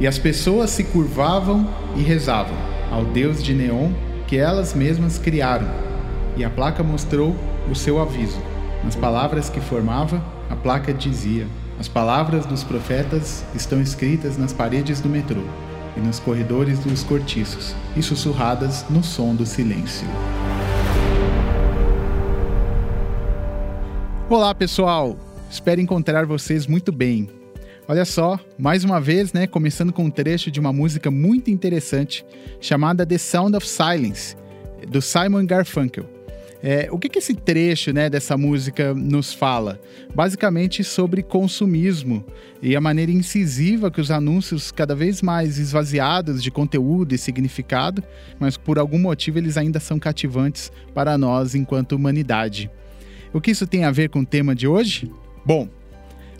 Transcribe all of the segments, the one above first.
E as pessoas se curvavam e rezavam ao Deus de neon que elas mesmas criaram. E a placa mostrou o seu aviso. Nas palavras que formava, a placa dizia: As palavras dos profetas estão escritas nas paredes do metrô e nos corredores dos cortiços e sussurradas no som do silêncio. Olá, pessoal! Espero encontrar vocês muito bem. Olha só, mais uma vez, né, começando com um trecho de uma música muito interessante chamada The Sound of Silence, do Simon Garfunkel. É, o que, que esse trecho né, dessa música nos fala? Basicamente sobre consumismo e a maneira incisiva que os anúncios, cada vez mais esvaziados de conteúdo e significado, mas por algum motivo eles ainda são cativantes para nós enquanto humanidade. O que isso tem a ver com o tema de hoje? Bom,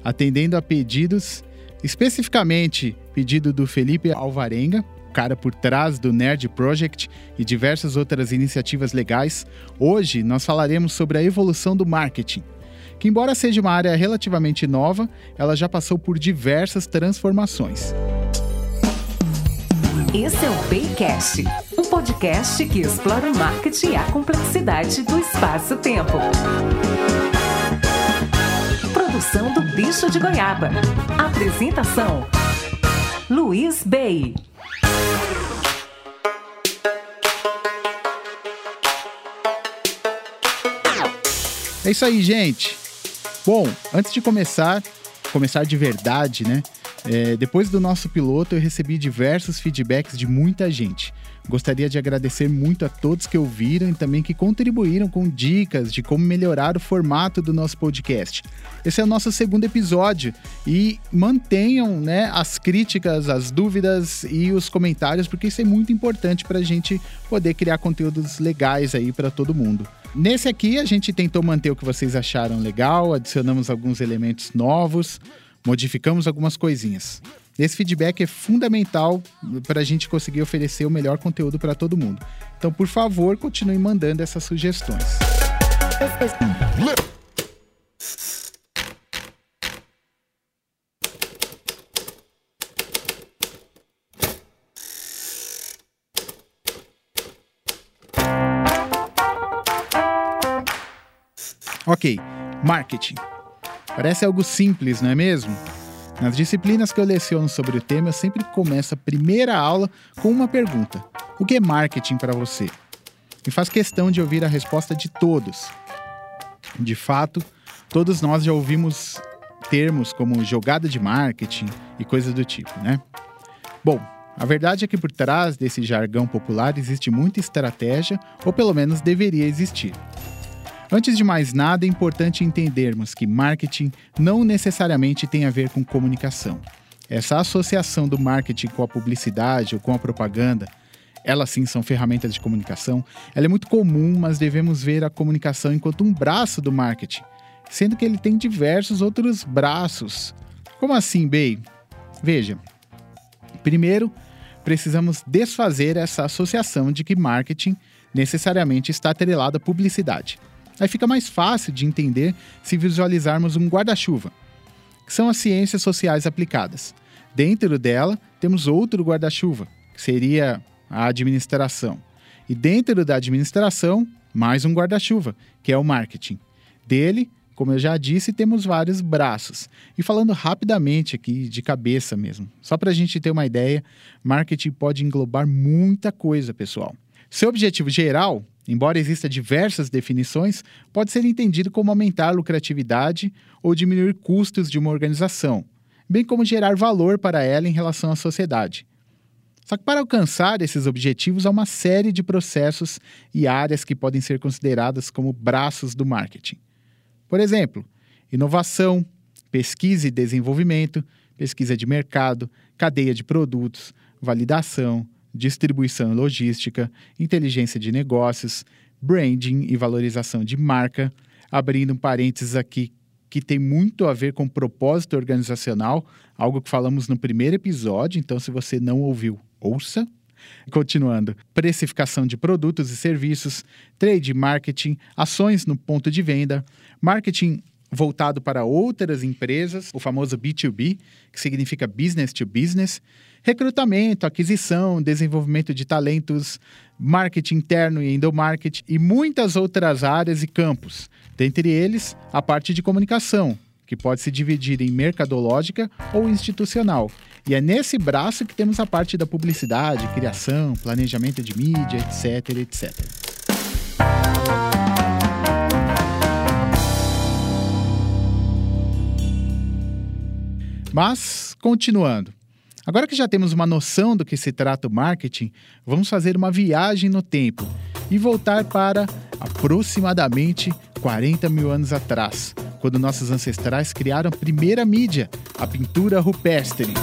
atendendo a pedidos, especificamente pedido do Felipe Alvarenga, cara por trás do Nerd Project e diversas outras iniciativas legais, hoje nós falaremos sobre a evolução do marketing. Que, embora seja uma área relativamente nova, ela já passou por diversas transformações. Esse é o Baycast, um podcast que explora o marketing e a complexidade do espaço-tempo. Produção do Bicho de Goiaba. Apresentação: Luiz Bey. É isso aí, gente. Bom, antes de começar, começar de verdade, né? É, depois do nosso piloto, eu recebi diversos feedbacks de muita gente. Gostaria de agradecer muito a todos que ouviram e também que contribuíram com dicas de como melhorar o formato do nosso podcast. Esse é o nosso segundo episódio e mantenham né, as críticas, as dúvidas e os comentários, porque isso é muito importante para a gente poder criar conteúdos legais aí para todo mundo. Nesse aqui, a gente tentou manter o que vocês acharam legal, adicionamos alguns elementos novos, modificamos algumas coisinhas. Esse feedback é fundamental para a gente conseguir oferecer o melhor conteúdo para todo mundo. Então, por favor, continue mandando essas sugestões. Ok, marketing. Parece algo simples, não é mesmo? Nas disciplinas que eu leciono sobre o tema, eu sempre começo a primeira aula com uma pergunta: O que é marketing para você? E faz questão de ouvir a resposta de todos. De fato, todos nós já ouvimos termos como jogada de marketing e coisas do tipo, né? Bom, a verdade é que por trás desse jargão popular existe muita estratégia, ou pelo menos deveria existir. Antes de mais nada, é importante entendermos que marketing não necessariamente tem a ver com comunicação. Essa associação do marketing com a publicidade ou com a propaganda, elas sim são ferramentas de comunicação, ela é muito comum, mas devemos ver a comunicação enquanto um braço do marketing, sendo que ele tem diversos outros braços. Como assim, Bey? Veja, primeiro, precisamos desfazer essa associação de que marketing necessariamente está atrelado à publicidade. Aí fica mais fácil de entender se visualizarmos um guarda-chuva, que são as ciências sociais aplicadas. Dentro dela, temos outro guarda-chuva, que seria a administração. E dentro da administração, mais um guarda-chuva, que é o marketing. Dele, como eu já disse, temos vários braços. E falando rapidamente aqui, de cabeça mesmo, só para a gente ter uma ideia, marketing pode englobar muita coisa, pessoal. Seu objetivo geral embora exista diversas definições, pode ser entendido como aumentar a lucratividade ou diminuir custos de uma organização, bem como gerar valor para ela em relação à sociedade. Só que para alcançar esses objetivos há uma série de processos e áreas que podem ser consideradas como braços do marketing. Por exemplo, inovação, pesquisa e desenvolvimento, pesquisa de mercado, cadeia de produtos, validação, distribuição e logística, inteligência de negócios, branding e valorização de marca, abrindo um parênteses aqui que tem muito a ver com propósito organizacional, algo que falamos no primeiro episódio, então se você não ouviu, ouça. Continuando, precificação de produtos e serviços, trade marketing, ações no ponto de venda, marketing voltado para outras empresas, o famoso B2B, que significa business to business, recrutamento, aquisição, desenvolvimento de talentos, marketing interno e endomarketing e muitas outras áreas e campos. Dentre eles, a parte de comunicação, que pode se dividir em mercadológica ou institucional. E é nesse braço que temos a parte da publicidade, criação, planejamento de mídia, etc, etc. Mas, continuando. Agora que já temos uma noção do que se trata o marketing, vamos fazer uma viagem no tempo e voltar para aproximadamente 40 mil anos atrás, quando nossos ancestrais criaram a primeira mídia, a pintura rupestre.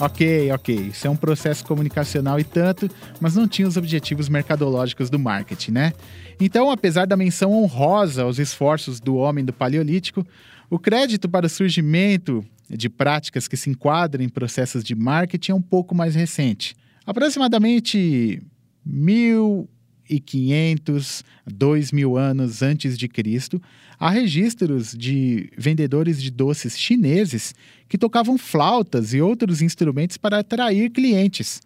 Ok, ok, isso é um processo comunicacional e tanto, mas não tinha os objetivos mercadológicos do marketing, né? Então, apesar da menção honrosa aos esforços do homem do Paleolítico, o crédito para o surgimento de práticas que se enquadram em processos de marketing é um pouco mais recente. Aproximadamente 1.500, 2.000 anos antes de Cristo, há registros de vendedores de doces chineses que tocavam flautas e outros instrumentos para atrair clientes.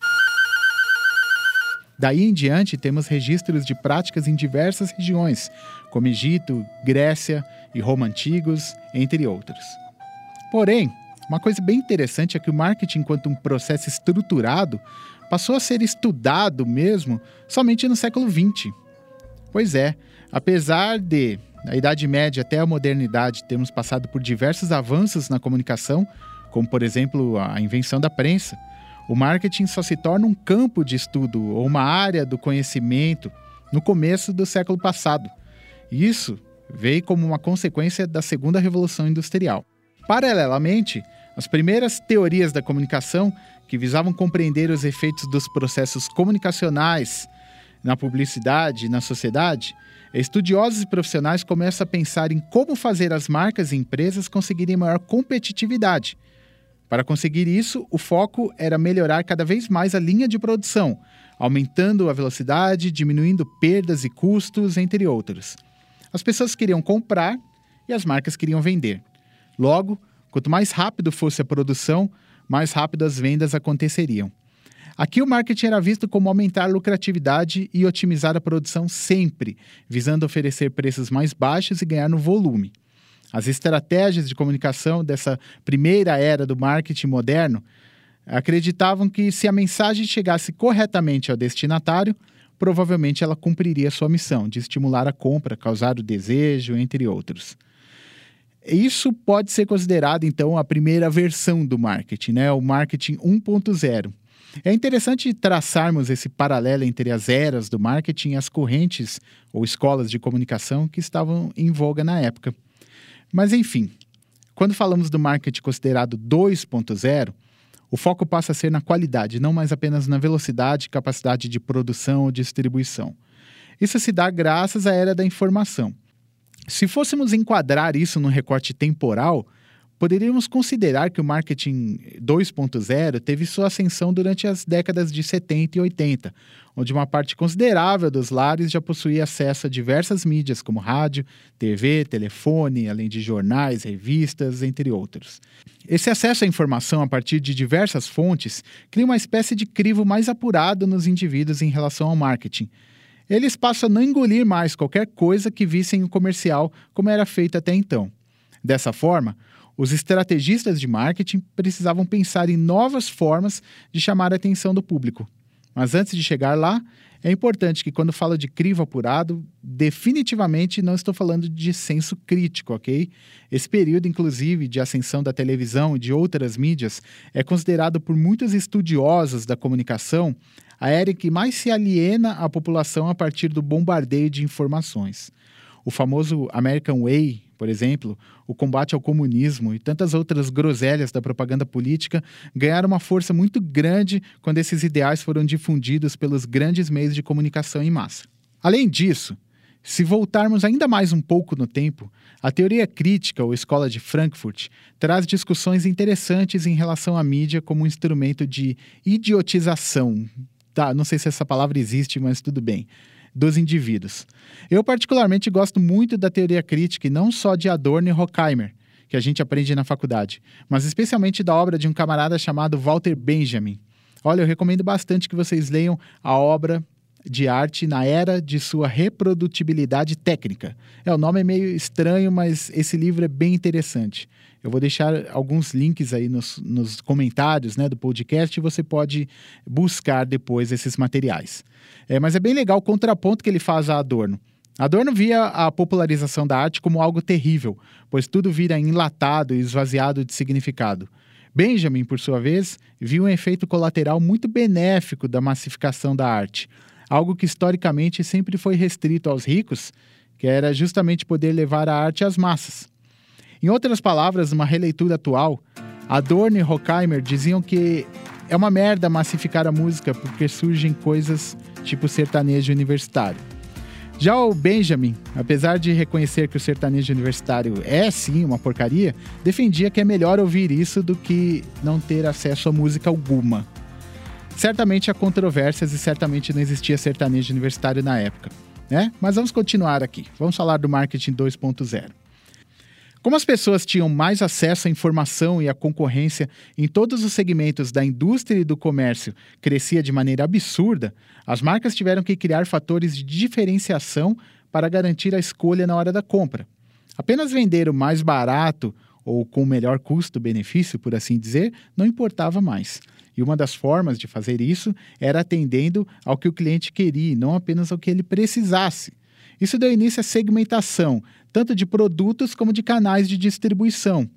Daí em diante, temos registros de práticas em diversas regiões, como Egito, Grécia e Roma antigos, entre outros. Porém, uma coisa bem interessante é que o marketing, enquanto um processo estruturado, passou a ser estudado mesmo somente no século XX. Pois é, apesar de, na Idade Média até a modernidade, termos passado por diversos avanços na comunicação, como por exemplo a invenção da prensa, o marketing só se torna um campo de estudo ou uma área do conhecimento no começo do século passado. Isso veio como uma consequência da segunda revolução industrial. Paralelamente, as primeiras teorias da comunicação, que visavam compreender os efeitos dos processos comunicacionais na publicidade e na sociedade, estudiosos e profissionais começam a pensar em como fazer as marcas e empresas conseguirem maior competitividade para conseguir isso, o foco era melhorar cada vez mais a linha de produção, aumentando a velocidade, diminuindo perdas e custos, entre outros. As pessoas queriam comprar e as marcas queriam vender. Logo, quanto mais rápido fosse a produção, mais rápido as vendas aconteceriam. Aqui o marketing era visto como aumentar a lucratividade e otimizar a produção sempre, visando oferecer preços mais baixos e ganhar no volume. As estratégias de comunicação dessa primeira era do marketing moderno acreditavam que se a mensagem chegasse corretamente ao destinatário, provavelmente ela cumpriria sua missão de estimular a compra, causar o desejo, entre outros. Isso pode ser considerado, então, a primeira versão do marketing, né? o marketing 1.0. É interessante traçarmos esse paralelo entre as eras do marketing e as correntes ou escolas de comunicação que estavam em voga na época. Mas enfim, quando falamos do marketing considerado 2.0, o foco passa a ser na qualidade, não mais apenas na velocidade capacidade de produção ou distribuição. Isso se dá graças à era da informação. Se fôssemos enquadrar isso num recorte temporal, poderíamos considerar que o marketing 2.0 teve sua ascensão durante as décadas de 70 e 80, onde uma parte considerável dos lares já possuía acesso a diversas mídias, como rádio, TV, telefone, além de jornais, revistas, entre outros. Esse acesso à informação a partir de diversas fontes cria uma espécie de crivo mais apurado nos indivíduos em relação ao marketing. Eles passam a não engolir mais qualquer coisa que vissem o comercial como era feito até então. Dessa forma, os estrategistas de marketing precisavam pensar em novas formas de chamar a atenção do público. Mas antes de chegar lá, é importante que quando falo de crivo apurado, definitivamente não estou falando de senso crítico, ok? Esse período, inclusive, de ascensão da televisão e de outras mídias é considerado por muitos estudiosos da comunicação a era que mais se aliena a população a partir do bombardeio de informações. O famoso American Way, por exemplo, o combate ao comunismo e tantas outras groselhas da propaganda política ganharam uma força muito grande quando esses ideais foram difundidos pelos grandes meios de comunicação em massa. Além disso, se voltarmos ainda mais um pouco no tempo, a teoria crítica ou escola de Frankfurt traz discussões interessantes em relação à mídia como um instrumento de idiotização. Tá, não sei se essa palavra existe, mas tudo bem dos indivíduos. Eu, particularmente, gosto muito da teoria crítica e não só de Adorno e Horkheimer, que a gente aprende na faculdade, mas especialmente da obra de um camarada chamado Walter Benjamin. Olha, eu recomendo bastante que vocês leiam a obra de arte na era de sua reprodutibilidade técnica. É, o nome é meio estranho, mas esse livro é bem interessante. Eu vou deixar alguns links aí nos, nos comentários né, do podcast e você pode buscar depois esses materiais. É, mas é bem legal o contraponto que ele faz a Adorno. Adorno via a popularização da arte como algo terrível, pois tudo vira enlatado e esvaziado de significado. Benjamin, por sua vez, viu um efeito colateral muito benéfico da massificação da arte, algo que historicamente sempre foi restrito aos ricos, que era justamente poder levar a arte às massas. Em outras palavras, uma releitura atual, Adorno e Horkheimer diziam que é uma merda massificar a música porque surgem coisas tipo sertanejo universitário. Já o Benjamin, apesar de reconhecer que o sertanejo universitário é sim uma porcaria, defendia que é melhor ouvir isso do que não ter acesso a música alguma. Certamente há controvérsias e certamente não existia sertanejo universitário na época, né? Mas vamos continuar aqui. Vamos falar do marketing 2.0. Como as pessoas tinham mais acesso à informação e à concorrência em todos os segmentos da indústria e do comércio crescia de maneira absurda, as marcas tiveram que criar fatores de diferenciação para garantir a escolha na hora da compra. Apenas vender o mais barato ou com o melhor custo-benefício, por assim dizer, não importava mais. E uma das formas de fazer isso era atendendo ao que o cliente queria, não apenas ao que ele precisasse. Isso deu início à segmentação, tanto de produtos como de canais de distribuição.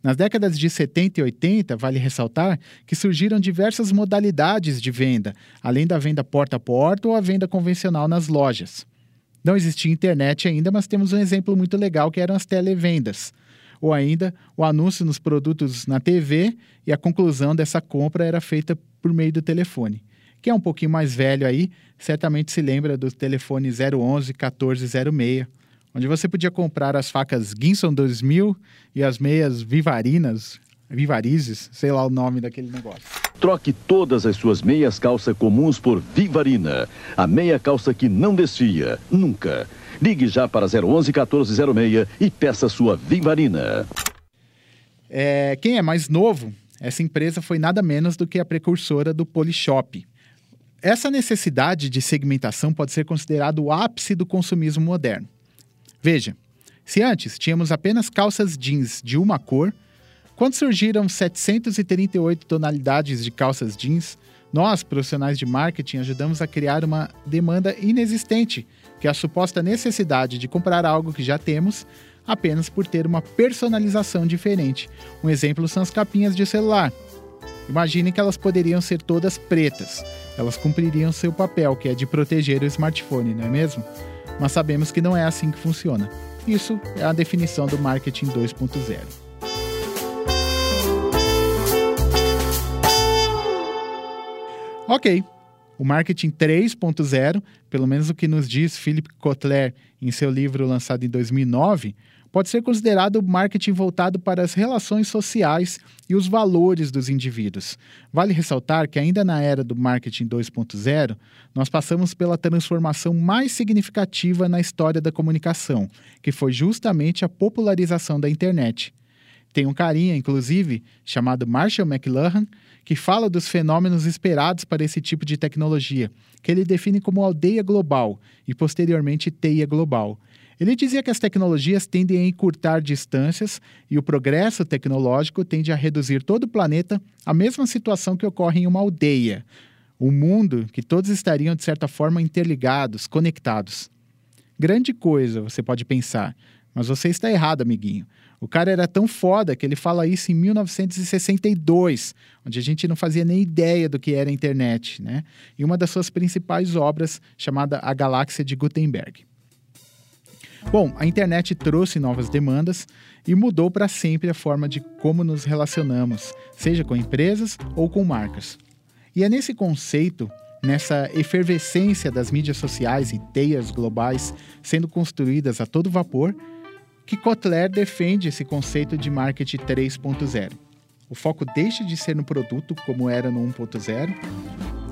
Nas décadas de 70 e 80, vale ressaltar que surgiram diversas modalidades de venda, além da venda porta a porta ou a venda convencional nas lojas. Não existia internet ainda, mas temos um exemplo muito legal que eram as televendas ou ainda o anúncio nos produtos na TV e a conclusão dessa compra era feita por meio do telefone. Quem é um pouquinho mais velho aí, certamente se lembra do telefone 011 1406, onde você podia comprar as facas Ginson 2000 e as meias Vivarinas, Vivarizes, sei lá o nome daquele negócio. Troque todas as suas meias calça comuns por Vivarina, a meia calça que não desfia, nunca. Ligue já para 011 1406 e peça sua Vivarina. É, quem é mais novo, essa empresa foi nada menos do que a precursora do Polishop. Essa necessidade de segmentação pode ser considerado o ápice do consumismo moderno. Veja, se antes tínhamos apenas calças jeans de uma cor, quando surgiram 738 tonalidades de calças jeans, nós, profissionais de marketing, ajudamos a criar uma demanda inexistente, que é a suposta necessidade de comprar algo que já temos apenas por ter uma personalização diferente. Um exemplo são as capinhas de celular. Imaginem que elas poderiam ser todas pretas. Elas cumpririam seu papel, que é de proteger o smartphone, não é mesmo? Mas sabemos que não é assim que funciona. Isso é a definição do marketing 2.0. Ok, o marketing 3.0, pelo menos o que nos diz Philip Kotler em seu livro lançado em 2009, pode ser considerado marketing voltado para as relações sociais e os valores dos indivíduos. Vale ressaltar que, ainda na era do marketing 2.0, nós passamos pela transformação mais significativa na história da comunicação, que foi justamente a popularização da internet. Tem um carinha, inclusive, chamado Marshall McLuhan, que fala dos fenômenos esperados para esse tipo de tecnologia, que ele define como aldeia global e posteriormente teia global. Ele dizia que as tecnologias tendem a encurtar distâncias e o progresso tecnológico tende a reduzir todo o planeta à mesma situação que ocorre em uma aldeia, um mundo que todos estariam de certa forma interligados, conectados. Grande coisa, você pode pensar, mas você está errado, amiguinho. O cara era tão foda que ele fala isso em 1962, onde a gente não fazia nem ideia do que era a internet, né? E uma das suas principais obras, chamada A Galáxia de Gutenberg. Bom, a internet trouxe novas demandas e mudou para sempre a forma de como nos relacionamos, seja com empresas ou com marcas. E é nesse conceito, nessa efervescência das mídias sociais e teias globais sendo construídas a todo vapor, que Kotler defende esse conceito de marketing 3.0. O foco deixa de ser no produto, como era no 1.0,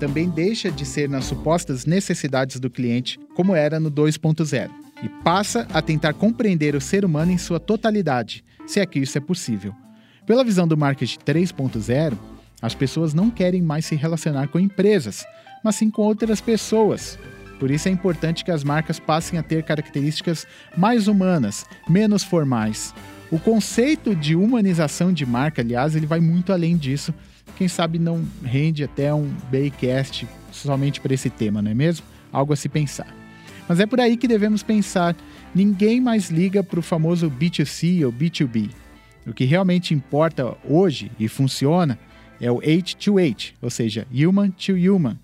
também deixa de ser nas supostas necessidades do cliente, como era no 2.0, e passa a tentar compreender o ser humano em sua totalidade, se é que isso é possível. Pela visão do marketing 3.0, as pessoas não querem mais se relacionar com empresas, mas sim com outras pessoas. Por isso é importante que as marcas passem a ter características mais humanas, menos formais. O conceito de humanização de marca, aliás, ele vai muito além disso. Quem sabe não rende até um Baycast somente para esse tema, não é mesmo? Algo a se pensar. Mas é por aí que devemos pensar. Ninguém mais liga para o famoso B2C ou B2B. O que realmente importa hoje e funciona é o H2H, ou seja, human to human.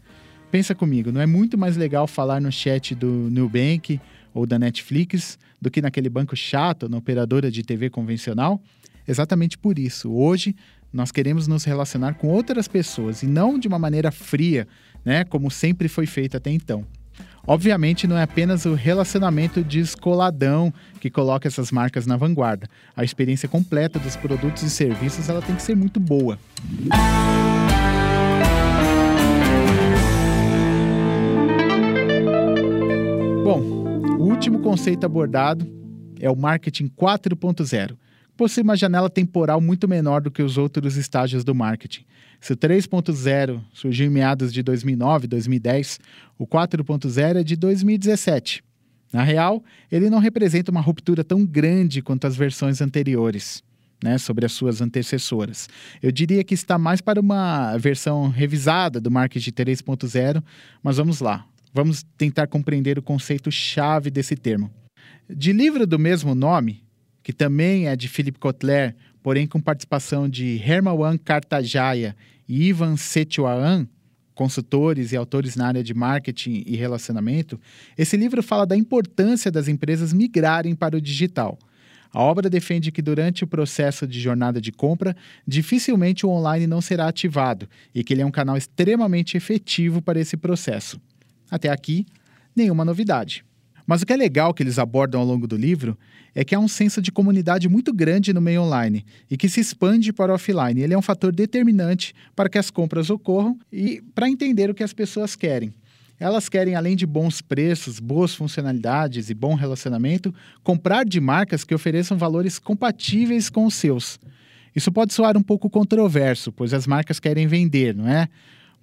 Pensa comigo, não é muito mais legal falar no chat do Nubank ou da Netflix do que naquele banco chato, na operadora de TV convencional? Exatamente por isso, hoje nós queremos nos relacionar com outras pessoas e não de uma maneira fria, né, como sempre foi feito até então. Obviamente, não é apenas o relacionamento descoladão que coloca essas marcas na vanguarda. A experiência completa dos produtos e serviços ela tem que ser muito boa. Bom, o último conceito abordado é o marketing 4.0 possui uma janela temporal muito menor do que os outros estágios do marketing. Se o 3.0 surgiu em meados de 2009, 2010, o 4.0 é de 2017. Na real, ele não representa uma ruptura tão grande quanto as versões anteriores. Né, sobre as suas antecessoras. Eu diria que está mais para uma versão revisada do marketing 3.0, mas vamos lá. Vamos tentar compreender o conceito chave desse termo. De livro do mesmo nome, que também é de Philip Kotler, porém com participação de Hermawan Kartajaya e Ivan Setuaan, consultores e autores na área de marketing e relacionamento, esse livro fala da importância das empresas migrarem para o digital. A obra defende que durante o processo de jornada de compra, dificilmente o online não será ativado e que ele é um canal extremamente efetivo para esse processo. Até aqui, nenhuma novidade. Mas o que é legal que eles abordam ao longo do livro é que há um senso de comunidade muito grande no meio online e que se expande para o offline. Ele é um fator determinante para que as compras ocorram e para entender o que as pessoas querem. Elas querem, além de bons preços, boas funcionalidades e bom relacionamento, comprar de marcas que ofereçam valores compatíveis com os seus. Isso pode soar um pouco controverso, pois as marcas querem vender, não é?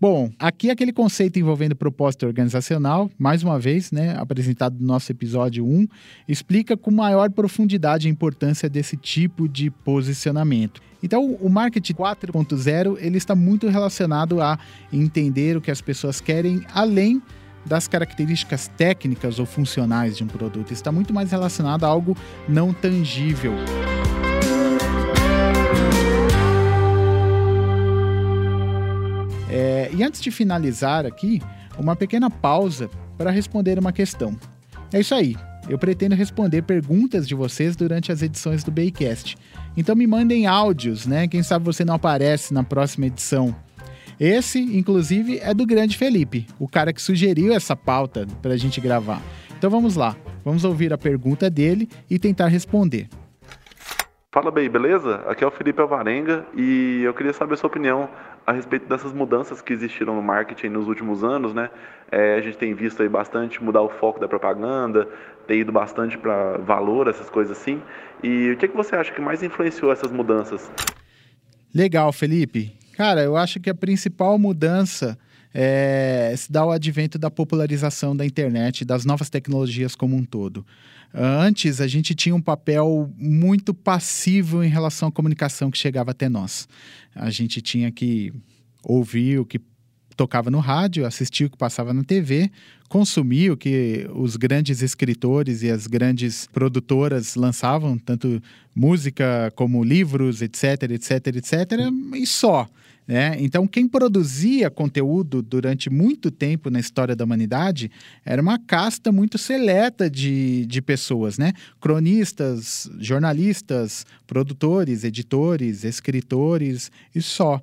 Bom, aqui aquele conceito envolvendo propósito organizacional, mais uma vez, né, apresentado no nosso episódio 1, explica com maior profundidade a importância desse tipo de posicionamento. Então, o marketing 4.0, ele está muito relacionado a entender o que as pessoas querem além das características técnicas ou funcionais de um produto. Está muito mais relacionado a algo não tangível. É, e antes de finalizar aqui, uma pequena pausa para responder uma questão. É isso aí. Eu pretendo responder perguntas de vocês durante as edições do Baycast. Então me mandem áudios, né? Quem sabe você não aparece na próxima edição. Esse, inclusive, é do grande Felipe, o cara que sugeriu essa pauta para a gente gravar. Então vamos lá, vamos ouvir a pergunta dele e tentar responder. Fala bem, beleza? Aqui é o Felipe Alvarenga e eu queria saber a sua opinião a respeito dessas mudanças que existiram no marketing nos últimos anos, né? É, a gente tem visto aí bastante mudar o foco da propaganda, ter ido bastante para valor, essas coisas assim. E o que, é que você acha que mais influenciou essas mudanças? Legal, Felipe. Cara, eu acho que a principal mudança é, se dá o advento da popularização da internet das novas tecnologias como um todo. Antes, a gente tinha um papel muito passivo em relação à comunicação que chegava até nós. A gente tinha que ouvir o que tocava no rádio, assistir o que passava na TV, consumir o que os grandes escritores e as grandes produtoras lançavam, tanto música como livros, etc, etc, etc, e só. Né? Então, quem produzia conteúdo durante muito tempo na história da humanidade era uma casta muito seleta de, de pessoas, né? cronistas, jornalistas, produtores, editores, escritores e só.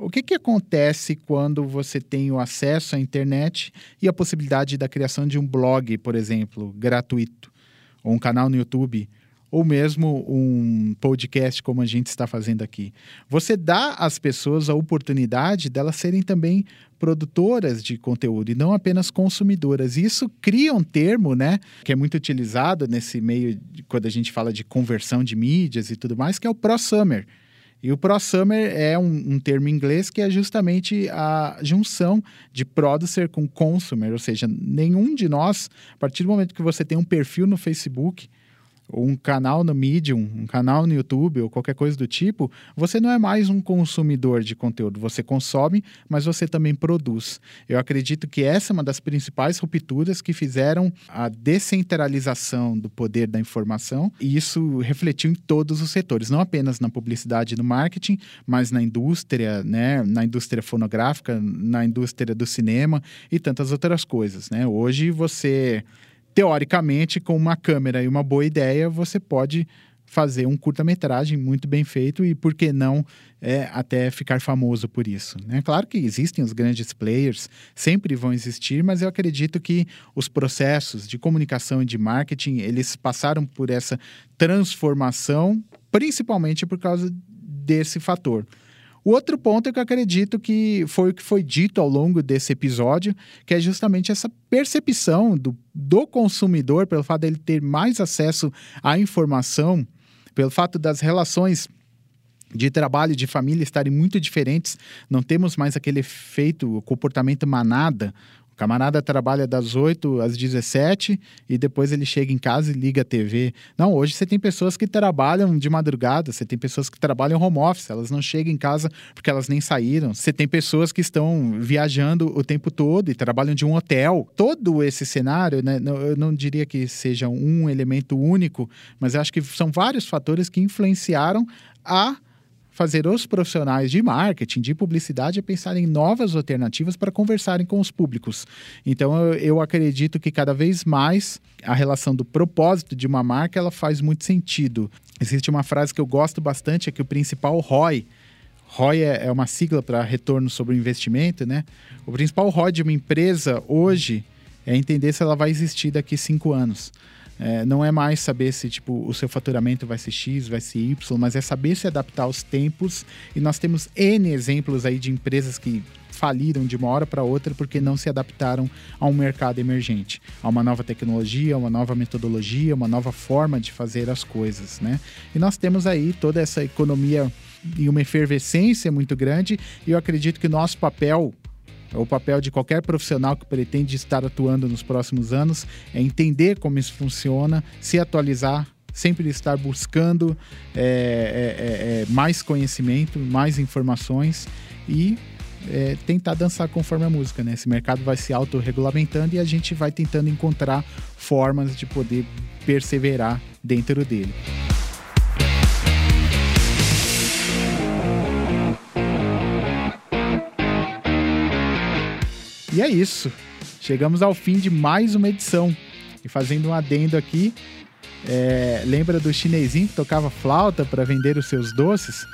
O que, que acontece quando você tem o acesso à internet e a possibilidade da criação de um blog, por exemplo, gratuito, ou um canal no YouTube, ou mesmo um podcast como a gente está fazendo aqui. Você dá às pessoas a oportunidade delas serem também produtoras de conteúdo e não apenas consumidoras. Isso cria um termo, né, que é muito utilizado nesse meio de, quando a gente fala de conversão de mídias e tudo mais, que é o prosumer. E o prosumer é um, um, termo em inglês que é justamente a junção de producer com consumer, ou seja, nenhum de nós, a partir do momento que você tem um perfil no Facebook, ou um canal no Medium, um canal no YouTube ou qualquer coisa do tipo, você não é mais um consumidor de conteúdo. Você consome, mas você também produz. Eu acredito que essa é uma das principais rupturas que fizeram a descentralização do poder da informação e isso refletiu em todos os setores, não apenas na publicidade e no marketing, mas na indústria, né, na indústria fonográfica, na indústria do cinema e tantas outras coisas, né? Hoje você teoricamente, com uma câmera e uma boa ideia, você pode fazer um curta-metragem muito bem feito e, por que não, é, até ficar famoso por isso. Né? Claro que existem os grandes players, sempre vão existir, mas eu acredito que os processos de comunicação e de marketing, eles passaram por essa transformação, principalmente por causa desse fator. O outro ponto é que eu acredito que foi o que foi dito ao longo desse episódio, que é justamente essa percepção do, do consumidor, pelo fato dele ter mais acesso à informação, pelo fato das relações de trabalho, de família estarem muito diferentes, não temos mais aquele efeito, o comportamento manada, camarada trabalha das 8 às 17 e depois ele chega em casa e liga a TV. Não, hoje você tem pessoas que trabalham de madrugada, você tem pessoas que trabalham home office, elas não chegam em casa porque elas nem saíram. Você tem pessoas que estão viajando o tempo todo e trabalham de um hotel. Todo esse cenário, né, eu não diria que seja um elemento único, mas acho que são vários fatores que influenciaram a fazer os profissionais de marketing, de publicidade, a pensar em novas alternativas para conversarem com os públicos. Então, eu, eu, acredito que cada vez mais a relação do propósito de uma marca ela faz muito sentido. Existe uma frase que eu gosto bastante, é que o principal ROI, ROI é, é uma sigla para retorno sobre o investimento, né? O principal ROI de uma empresa hoje é entender se ela vai existir daqui cinco anos. É, não é mais saber se tipo, o seu faturamento vai ser X, vai ser Y, mas é saber se adaptar aos tempos. E nós temos N exemplos aí de empresas que faliram de uma hora para outra porque não se adaptaram a um mercado emergente, a uma nova tecnologia, uma nova metodologia, uma nova forma de fazer as coisas, né? E nós temos aí toda essa economia e uma efervescência muito grande, e eu acredito que o nosso papel o papel de qualquer profissional que pretende estar atuando nos próximos anos é entender como isso funciona, se atualizar, sempre estar buscando é, é, é, é mais conhecimento, mais informações e é, tentar dançar conforme a música, né? Esse mercado vai se autorregulamentando e a gente vai tentando encontrar formas de poder perseverar dentro dele. E é isso. Chegamos ao fim de mais uma edição. E fazendo um adendo aqui, é, lembra do chinesinho que tocava flauta para vender os seus doces?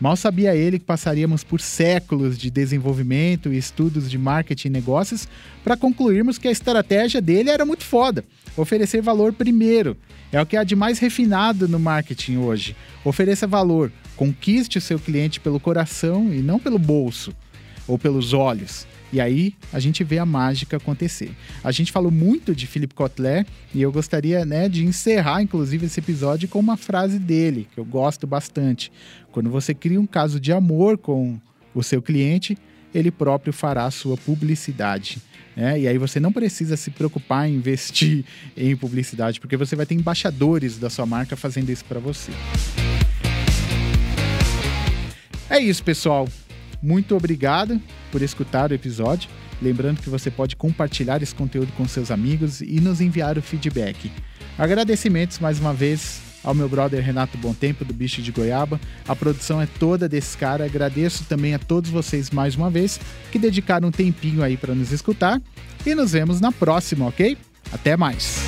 Mal sabia ele que passaríamos por séculos de desenvolvimento e estudos de marketing e negócios para concluirmos que a estratégia dele era muito foda. Oferecer valor primeiro. É o que há de mais refinado no marketing hoje. Ofereça valor. Conquiste o seu cliente pelo coração e não pelo bolso ou pelos olhos. E aí a gente vê a mágica acontecer. A gente falou muito de Philip Kotler e eu gostaria né, de encerrar, inclusive, esse episódio com uma frase dele, que eu gosto bastante. Quando você cria um caso de amor com o seu cliente, ele próprio fará a sua publicidade. É, e aí você não precisa se preocupar em investir em publicidade, porque você vai ter embaixadores da sua marca fazendo isso para você. É isso, pessoal. Muito obrigado por escutar o episódio. Lembrando que você pode compartilhar esse conteúdo com seus amigos e nos enviar o feedback. Agradecimentos mais uma vez ao meu brother Renato Tempo do Bicho de Goiaba. A produção é toda desse cara. Agradeço também a todos vocês mais uma vez que dedicaram um tempinho aí para nos escutar. E nos vemos na próxima, ok? Até mais!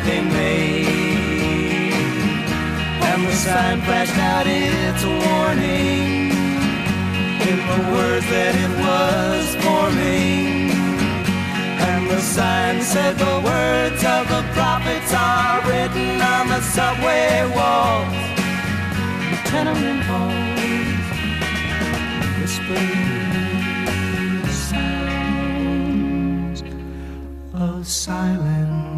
Neon they made. And the sign flashed out its warning in the words that it was forming. And the sign said the words of the prophets are written on the subway walls, the tenement halls, whispering sounds of silence.